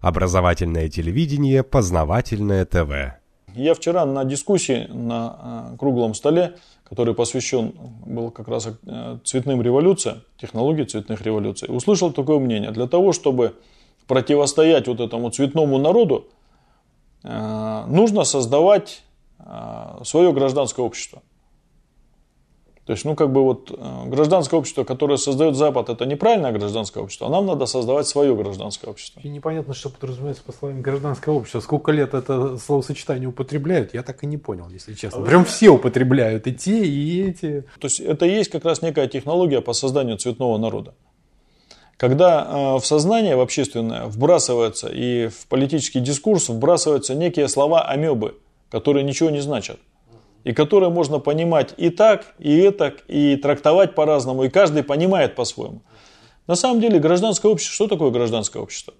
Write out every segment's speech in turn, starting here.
Образовательное телевидение, познавательное ТВ. Я вчера на дискуссии на э, круглом столе, который посвящен был как раз э, цветным революциям, технологии цветных революций, услышал такое мнение. Для того, чтобы противостоять вот этому цветному народу, э, нужно создавать свое гражданское общество. То есть, ну, как бы вот э, гражданское общество, которое создает Запад, это неправильное гражданское общество, а нам надо создавать свое гражданское общество. И непонятно, что подразумевается по словам гражданское общество. Сколько лет это словосочетание употребляют, я так и не понял, если честно. Прям все употребляют, и те, и эти. То есть, это и есть как раз некая технология по созданию цветного народа. Когда э, в сознание, в общественное, вбрасывается и в политический дискурс вбрасываются некие слова амебы, которые ничего не значат и которые можно понимать и так, и этак, и трактовать по-разному, и каждый понимает по-своему. На самом деле гражданское общество, что такое гражданское общество?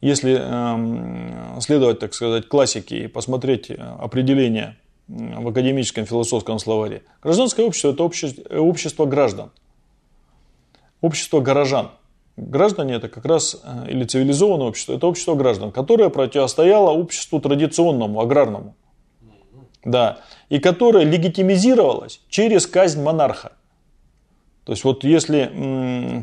Если э, следовать, так сказать, классике и посмотреть э, определение в академическом философском словаре, гражданское общество – это общество, общество граждан, общество горожан. Граждане это как раз, э, или цивилизованное общество, это общество граждан, которое противостояло обществу традиционному, аграрному. Да. И которая легитимизировалась через казнь монарха. То есть вот если,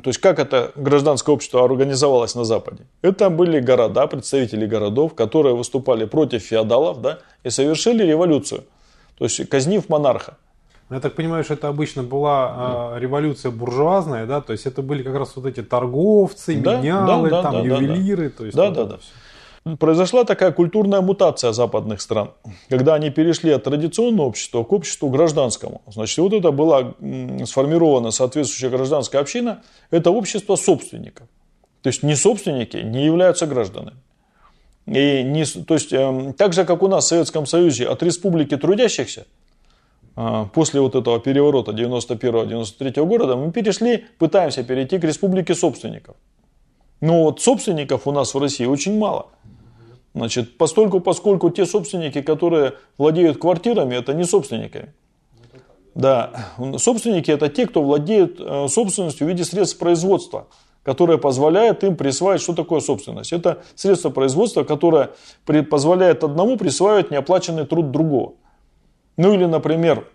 то есть как это гражданское общество организовалось на Западе? Это были города, представители городов, которые выступали против феодалов, да, и совершили революцию. То есть казнив монарха. Я так понимаю, что это обычно была э, революция буржуазная, да, то есть это были как раз вот эти торговцы, да, менялы, да, да, там да, ювелиры, да. то есть да, вот да, да. Все произошла такая культурная мутация западных стран, когда они перешли от традиционного общества к обществу гражданскому. Значит, вот это была сформирована соответствующая гражданская община, это общество собственников. То есть не собственники не являются гражданами. И не, то есть, э, так же, как у нас в Советском Союзе от республики трудящихся, э, после вот этого переворота 91-93 года, мы перешли, пытаемся перейти к республике собственников. Но вот собственников у нас в России очень мало. Значит, постольку, поскольку те собственники, которые владеют квартирами, это не собственники. Да, собственники это те, кто владеет э, собственностью в виде средств производства, которое позволяет им присваивать, что такое собственность. Это средство производства, которое позволяет одному присваивать неоплаченный труд другого. Ну или, например,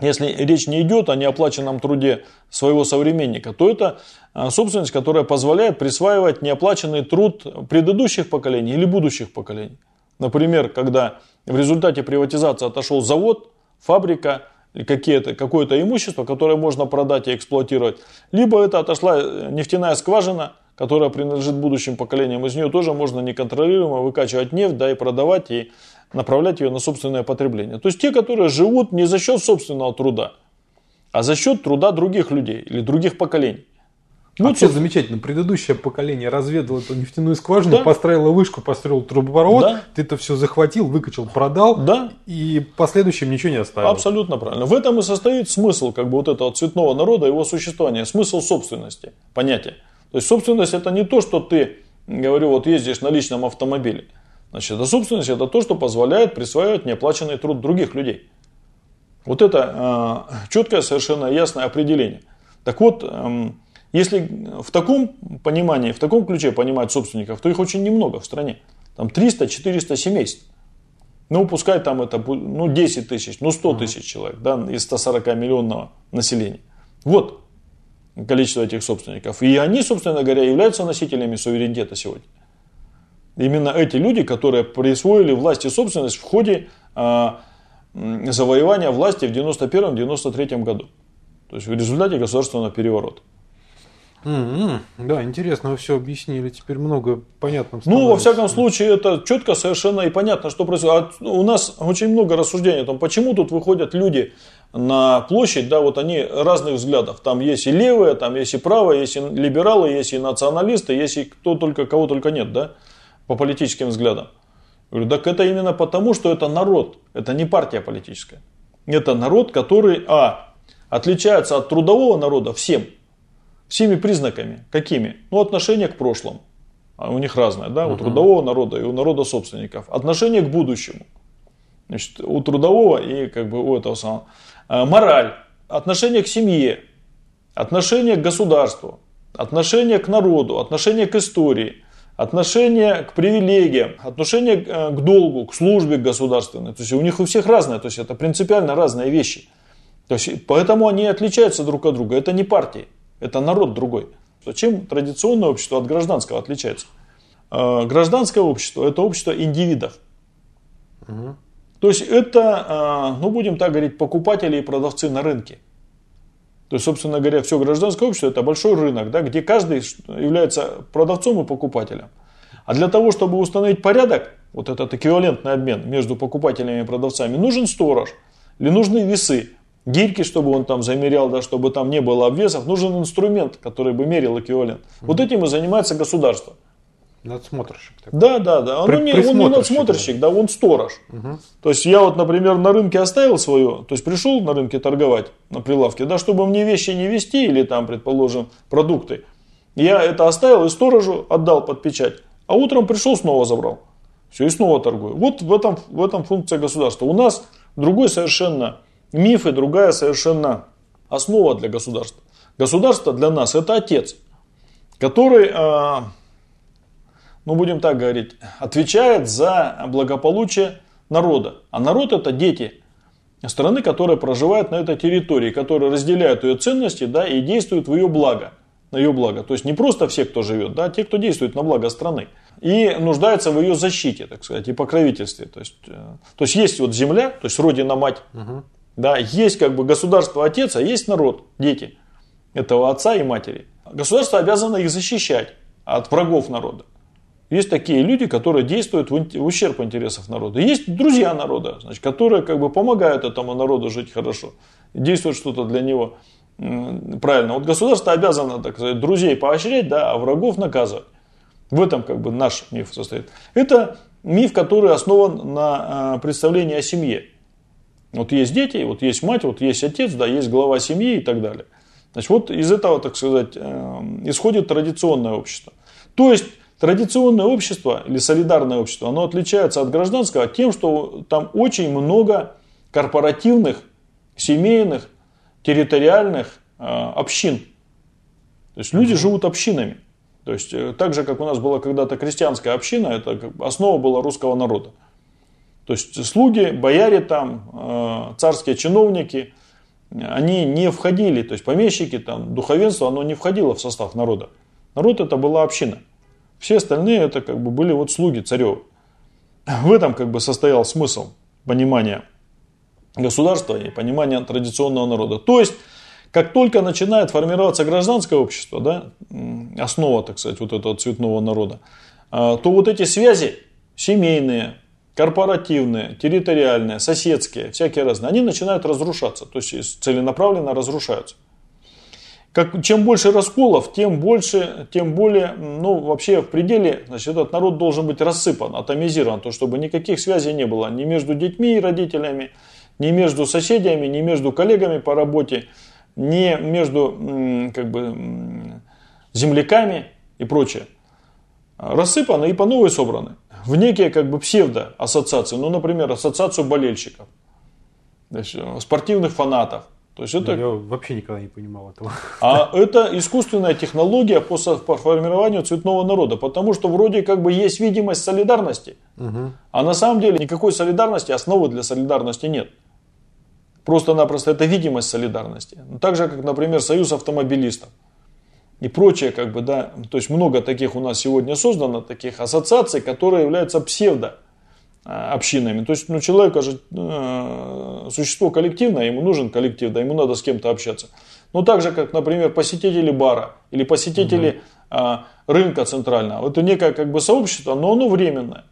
если речь не идет о неоплаченном труде своего современника, то это а, собственность, которая позволяет присваивать неоплаченный труд предыдущих поколений или будущих поколений. Например, когда в результате приватизации отошел завод, фабрика, какие-то, какое-то имущество, которое можно продать и эксплуатировать, либо это отошла э, нефтяная скважина, которая принадлежит будущим поколениям, из нее тоже можно неконтролируемо выкачивать нефть, да, и продавать, и направлять ее на собственное потребление. То есть те, которые живут не за счет собственного труда, а за счет труда других людей или других поколений. Ну, Вообще замечательно. Предыдущее поколение разведало эту нефтяную скважину, да. построило вышку, построил трубопровод, да. ты это все захватил, выкачал, продал, да. и последующим ничего не оставил. Абсолютно правильно. В этом и состоит смысл как бы вот этого цветного народа, его существования, смысл собственности, понятие. То есть собственность это не то, что ты, говорю, вот ездишь на личном автомобиле. Значит, это собственность это то, что позволяет присваивать неоплаченный труд других людей. Вот это э, четкое, совершенно ясное определение. Так вот, э, если в таком понимании, в таком ключе понимать собственников, то их очень немного в стране. Там 300-400 семейств. Ну, пускай там это ну, 10 тысяч, ну 100 тысяч человек да, из 140 миллионного населения. Вот количество этих собственников. И они, собственно говоря, являются носителями суверенитета сегодня. Именно эти люди, которые присвоили власть и собственность в ходе э, завоевания власти в 91-93 году. То есть в результате государственного переворота. Mm-hmm. Да, интересно, вы все объяснили. Теперь много понятно. Ну, во всяком случае, это четко, совершенно и понятно, что происходит. А у нас очень много рассуждений о том, почему тут выходят люди на площадь, да, вот они разных взглядов. Там есть и левые, там есть и правые, есть и либералы, есть и националисты, есть и кто только, кого только нет, да по политическим взглядам. Я говорю, так это именно потому, что это народ, это не партия политическая. Это народ, который, а, отличается от трудового народа всем, всеми признаками. Какими? Ну, отношение к прошлому. А у них разное, да, у трудового народа и у народа собственников. Отношение к будущему. Значит, у трудового и как бы у этого самого. А, мораль, отношение к семье, отношение к государству, отношение к народу, отношение к истории – отношение к привилегиям, отношение э, к долгу, к службе государственной. То есть у них у всех разное, то есть это принципиально разные вещи. То есть, поэтому они отличаются друг от друга. Это не партии, это народ другой. Чем традиционное общество от гражданского отличается? Э, гражданское общество – это общество индивидов. Угу. То есть это, э, ну будем так говорить, покупатели и продавцы на рынке. То есть, собственно говоря, все гражданское общество – это большой рынок, да, где каждый является продавцом и покупателем. А для того, чтобы установить порядок, вот этот эквивалентный обмен между покупателями и продавцами, нужен сторож или нужны весы, гирьки, чтобы он там замерял, да, чтобы там не было обвесов, нужен инструмент, который бы мерил эквивалент. Вот этим и занимается государство. Надсмотрщик. Такой. Да, да, да. Он, не, он не надсмотрщик, да, он сторож. Угу. То есть я вот, например, на рынке оставил свое, то есть пришел на рынке торговать на прилавке, да, чтобы мне вещи не вести или там, предположим, продукты. Я это оставил и сторожу отдал под печать. А утром пришел, снова забрал. Все, и снова торгую. Вот в этом, в этом функция государства. У нас другой совершенно миф и другая совершенно основа для государства. Государство для нас это отец, который а, ну будем так говорить, отвечает за благополучие народа. А народ это дети страны, которые проживают на этой территории, которые разделяют ее ценности да, и действуют в ее благо. На ее благо. То есть не просто все, кто живет, да, а те, кто действует на благо страны. И нуждаются в ее защите, так сказать, и покровительстве. То есть, э, то есть есть вот земля, то есть родина мать, угу. да, есть как бы государство отец, а есть народ, дети этого отца и матери. Государство обязано их защищать от врагов народа. Есть такие люди, которые действуют в ущерб интересов народа. Есть друзья народа, значит, которые как бы помогают этому народу жить хорошо, действуют что-то для него правильно. Вот государство обязано, так сказать, друзей поощрять, да, а врагов наказывать. В этом как бы наш миф состоит. Это миф, который основан на а, представлении о семье. Вот есть дети, вот есть мать, вот есть отец, да, есть глава семьи и так далее. Значит, вот из этого, так сказать, э, исходит традиционное общество. То есть Традиционное общество или солидарное общество, оно отличается от гражданского тем, что там очень много корпоративных, семейных, территориальных э, общин. То есть люди живут общинами. То есть э, так же, как у нас была когда-то крестьянская община, это основа была русского народа. То есть слуги, бояре там, э, царские чиновники, они не входили, то есть помещики, там, духовенство, оно не входило в состав народа. Народ это была община. Все остальные это как бы были вот слуги царев. В этом как бы состоял смысл понимания государства и понимания традиционного народа. То есть, как только начинает формироваться гражданское общество, да, основа, так сказать, вот этого цветного народа, а, то вот эти связи семейные, корпоративные, территориальные, соседские, всякие разные, они начинают разрушаться, то есть целенаправленно разрушаются как, чем больше расколов, тем больше, тем более, ну, вообще в пределе, значит, этот народ должен быть рассыпан, атомизирован, то, чтобы никаких связей не было ни между детьми и родителями, ни между соседями, ни между коллегами по работе, ни между, как бы, земляками и прочее. Рассыпаны и по новой собраны в некие, как бы, псевдо-ассоциации, ну, например, ассоциацию болельщиков, спортивных фанатов, то есть это... Я вообще никогда не понимал этого. А это искусственная технология по, по формированию цветного народа, потому что вроде как бы есть видимость солидарности, угу. а на самом деле никакой солидарности, основы для солидарности нет. Просто-напросто это видимость солидарности. Ну, так же, как, например, союз автомобилистов и прочее, как бы, да, то есть много таких у нас сегодня создано, таких ассоциаций, которые являются псевдо Э, общинами. То есть ну, человек же э, существо коллективное, ему нужен коллектив, да, ему надо с кем-то общаться. Ну так же, как, например, посетители бара или посетители угу. рынка центрального. Это некое как бы сообщество, но оно временное.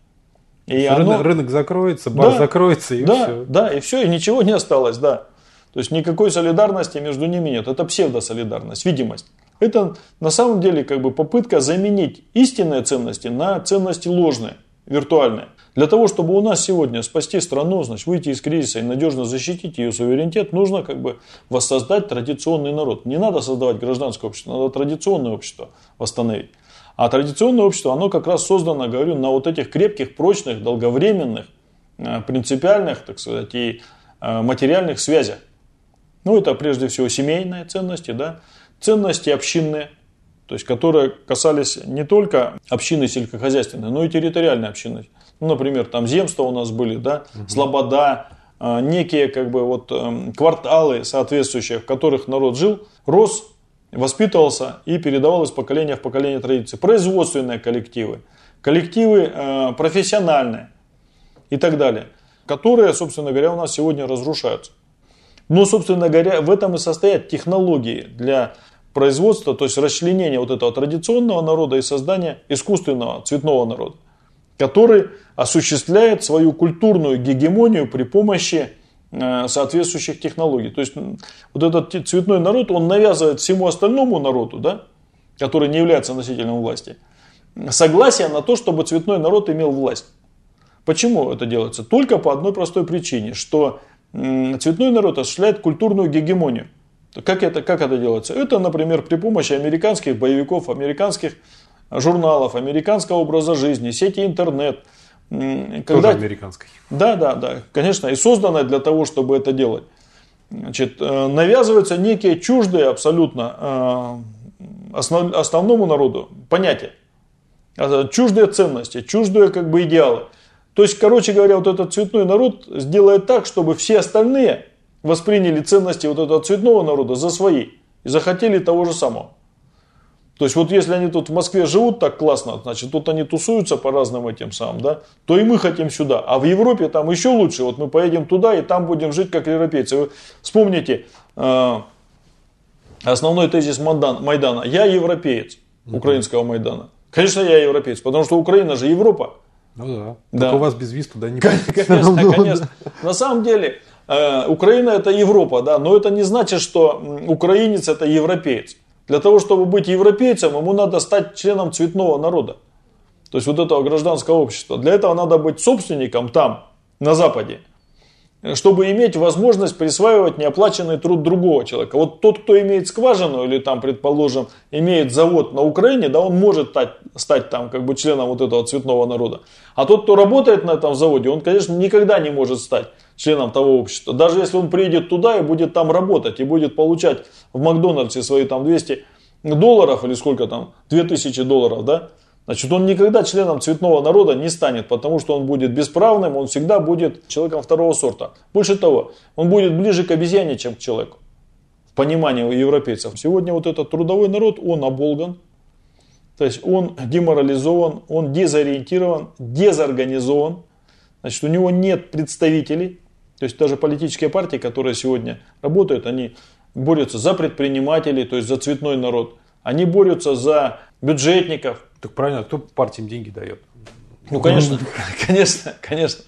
И оно... рынок, закроется, бар да, закроется и да, все. Да, и все, и ничего не осталось, да. То есть никакой солидарности между ними нет. Это псевдосолидарность, видимость. Это на самом деле как бы попытка заменить истинные ценности на ценности ложные, виртуальные. Для того, чтобы у нас сегодня спасти страну, значит, выйти из кризиса и надежно защитить ее суверенитет, нужно как бы воссоздать традиционный народ. Не надо создавать гражданское общество, надо традиционное общество восстановить. А традиционное общество, оно как раз создано, говорю, на вот этих крепких, прочных, долговременных, э, принципиальных, так сказать, и э, материальных связях. Ну, это прежде всего семейные ценности, да, ценности общинные, то есть которые касались не только общины сельскохозяйственной, но и территориальной общины. Ну, например, там земства у нас были, да, угу. слобода, а, некие как бы вот эм, кварталы соответствующие, в которых народ жил, рос, воспитывался и передавал из поколения в поколение традиции. Производственные коллективы, коллективы э, профессиональные и так далее, которые, собственно говоря, у нас сегодня разрушаются. Но, собственно говоря, в этом и состоят технологии для производства, то есть расчленения вот этого традиционного народа и создания искусственного цветного народа, который осуществляет свою культурную гегемонию при помощи э, соответствующих технологий. То есть вот этот цветной народ, он навязывает всему остальному народу, да, который не является носителем власти, согласие на то, чтобы цветной народ имел власть. Почему это делается? Только по одной простой причине, что цветной народ осуществляет культурную гегемонию. Как это, как это делается? Это, например, при помощи американских боевиков, американских журналов, американского образа жизни, сети интернет. Когда... Тоже американской. Да, да, да, конечно, и созданная для того, чтобы это делать. Значит, э, навязываются некие чуждые абсолютно э, основ, основному народу понятия, а, чуждые ценности, чуждые как бы идеалы. То есть, короче говоря, вот этот цветной народ сделает так, чтобы все остальные восприняли ценности вот этого цветного народа за свои и захотели того же самого. То есть вот если они тут в Москве живут так классно, значит тут они тусуются по разным этим самым, да, то и мы хотим сюда. А в Европе там еще лучше. Вот мы поедем туда и там будем жить как европейцы. Вы вспомните э, основной тезис Майдана. Я европеец украинского Майдана. Конечно, я европеец, потому что Украина же Европа. Ну да. да. Только у вас без виз туда не Конечно, конечно. На самом деле, Украина это Европа, да, но это не значит, что украинец это европеец. Для того, чтобы быть европейцем, ему надо стать членом цветного народа. То есть вот этого гражданского общества. Для этого надо быть собственником там, на Западе чтобы иметь возможность присваивать неоплаченный труд другого человека. Вот тот, кто имеет скважину или там, предположим, имеет завод на Украине, да, он может стать, стать там как бы членом вот этого цветного народа. А тот, кто работает на этом заводе, он, конечно, никогда не может стать членом того общества. Даже если он приедет туда и будет там работать, и будет получать в Макдональдсе свои там 200 долларов или сколько там, 2000 долларов, да, Значит, он никогда членом цветного народа не станет, потому что он будет бесправным, он всегда будет человеком второго сорта. Больше того, он будет ближе к обезьяне, чем к человеку. В понимании европейцев. Сегодня вот этот трудовой народ, он оболган, то есть он деморализован, он дезориентирован, дезорганизован. Значит, у него нет представителей. То есть даже политические партии, которые сегодня работают, они борются за предпринимателей, то есть за цветной народ. Они борются за бюджетников, так правильно, а кто партиям деньги дает? Ну, конечно, конечно, конечно.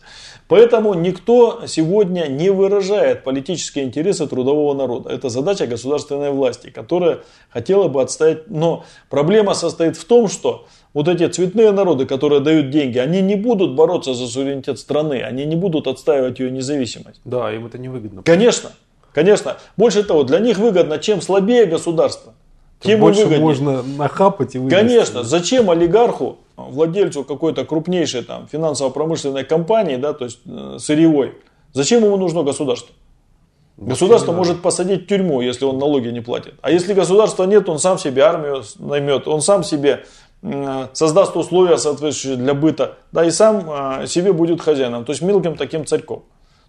Поэтому никто сегодня не выражает политические интересы трудового народа. Это задача государственной власти, которая хотела бы отстоять. Но проблема состоит в том, что вот эти цветные народы, которые дают деньги, они не будут бороться за суверенитет страны, они не будут отстаивать ее независимость. Да, им это не выгодно. Конечно, конечно. Больше того, для них выгодно, чем слабее государство тем больше выгоднее. можно нахапать и вывести. Конечно, зачем олигарху, владельцу какой-то крупнейшей там финансово-промышленной компании, да, то есть э, сырьевой, зачем ему нужно государство? Государство может посадить в тюрьму, если он налоги не платит. А если государства нет, он сам себе армию наймет, он сам себе создаст условия соответствующие для быта, да, и сам э, себе будет хозяином, то есть мелким таким царьком.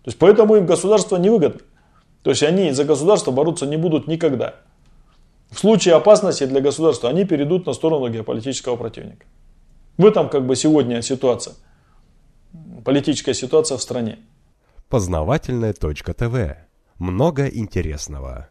То есть поэтому им государство невыгодно. То есть они за государство бороться не будут никогда. В случае опасности для государства они перейдут на сторону геополитического противника. В этом как бы сегодня ситуация. Политическая ситуация в стране. Познавательная точка ТВ. Много интересного.